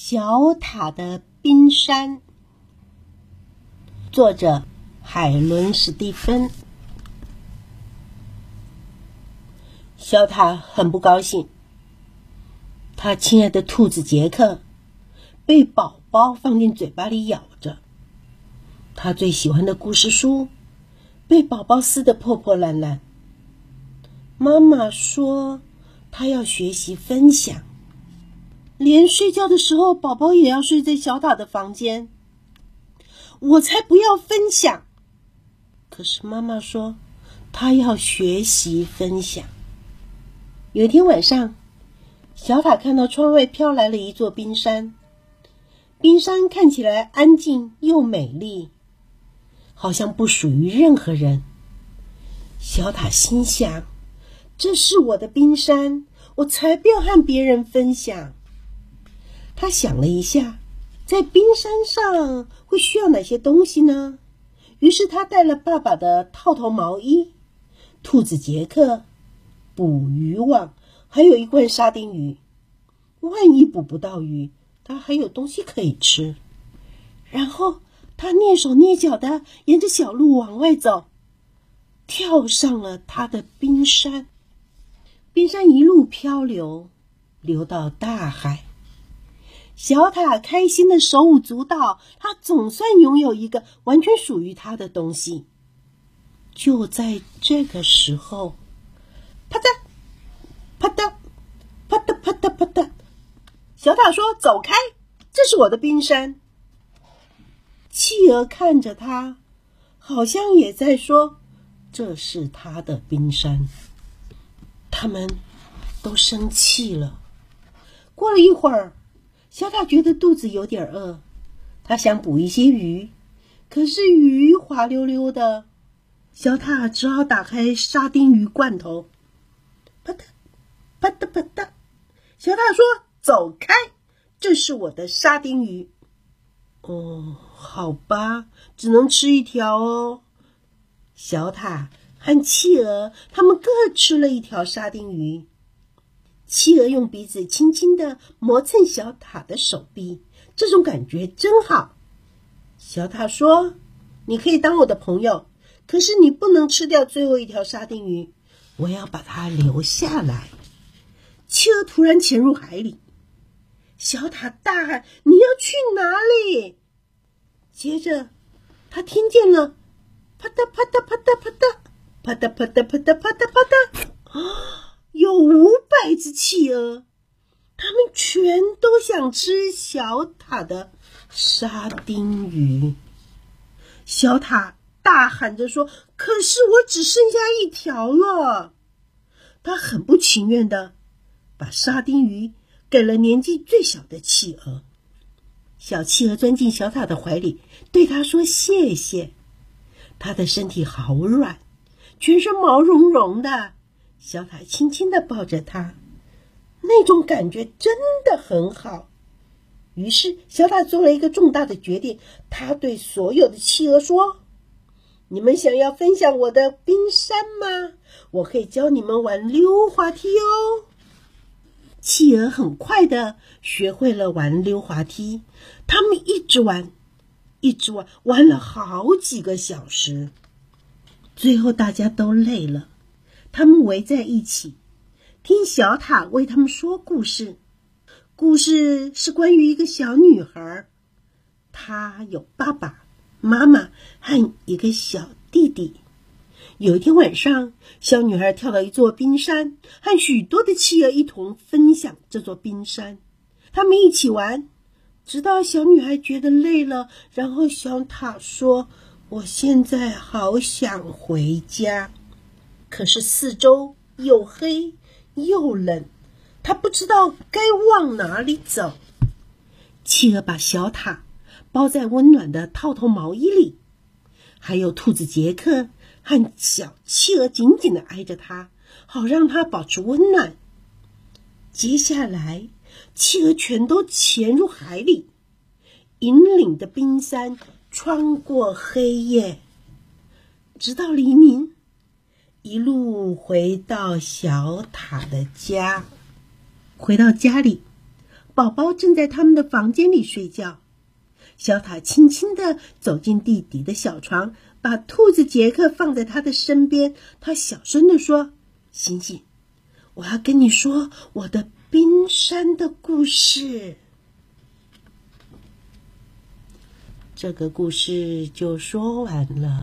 小塔的冰山，作者海伦·史蒂芬。小塔很不高兴，他亲爱的兔子杰克被宝宝放进嘴巴里咬着，他最喜欢的故事书被宝宝撕得破破烂烂。妈妈说，他要学习分享。连睡觉的时候，宝宝也要睡在小塔的房间。我才不要分享！可是妈妈说，她要学习分享。有一天晚上，小塔看到窗外飘来了一座冰山，冰山看起来安静又美丽，好像不属于任何人。小塔心想：“这是我的冰山，我才不要和别人分享。”他想了一下，在冰山上会需要哪些东西呢？于是他带了爸爸的套头毛衣、兔子杰克、捕鱼网，还有一罐沙丁鱼。万一捕不到鱼，他还有东西可以吃。然后他蹑手蹑脚的沿着小路往外走，跳上了他的冰山。冰山一路漂流，流到大海。小塔开心的手舞足蹈，他总算拥有一个完全属于他的东西。就在这个时候，啪嗒，啪嗒，啪嗒，啪嗒，啪嗒，小塔说：“走开，这是我的冰山。”企鹅看着他，好像也在说：“这是他的冰山。”他们都生气了。过了一会儿。小塔觉得肚子有点饿，他想捕一些鱼，可是鱼滑溜溜的，小塔只好打开沙丁鱼罐头。啪嗒，啪嗒啪嗒，小塔说：“走开，这是我的沙丁鱼。”哦，好吧，只能吃一条哦。小塔和企鹅他们各吃了一条沙丁鱼。企鹅用鼻子轻轻的磨蹭小塔的手臂，这种感觉真好。小塔说：“你可以当我的朋友，可是你不能吃掉最后一条沙丁鱼，我要把它留下来。”企鹅突然潜入海里，小塔大喊：“你要去哪里？”接着，他听见了啪嗒啪嗒啪嗒啪嗒啪嗒啪嗒啪嗒啪嗒啪嗒啊！有五百只企鹅，它们全都想吃小塔的沙丁鱼。小塔大喊着说：“可是我只剩下一条了。”他很不情愿的把沙丁鱼给了年纪最小的企鹅。小企鹅钻进小塔的怀里，对他说：“谢谢。”它的身体好软，全身毛茸茸的。小塔轻轻的抱着它，那种感觉真的很好。于是，小塔做了一个重大的决定。他对所有的企鹅说：“你们想要分享我的冰山吗？我可以教你们玩溜滑梯哦。”企鹅很快的学会了玩溜滑梯，他们一直玩，一直玩，玩了好几个小时。最后，大家都累了。他们围在一起，听小塔为他们说故事。故事是关于一个小女孩，她有爸爸妈妈和一个小弟弟。有一天晚上，小女孩跳到一座冰山，和许多的企鹅一同分享这座冰山。他们一起玩，直到小女孩觉得累了，然后小塔说：“我现在好想回家。”可是四周又黑又冷，他不知道该往哪里走。企鹅把小塔包在温暖的套头毛衣里，还有兔子杰克和小企鹅紧紧的挨着它，好让它保持温暖。接下来，企鹅全都潜入海里，引领着冰山穿过黑夜，直到黎明。一路回到小塔的家，回到家里，宝宝正在他们的房间里睡觉。小塔轻轻地走进弟弟的小床，把兔子杰克放在他的身边。他小声地说：“醒醒，我要跟你说我的冰山的故事。”这个故事就说完了。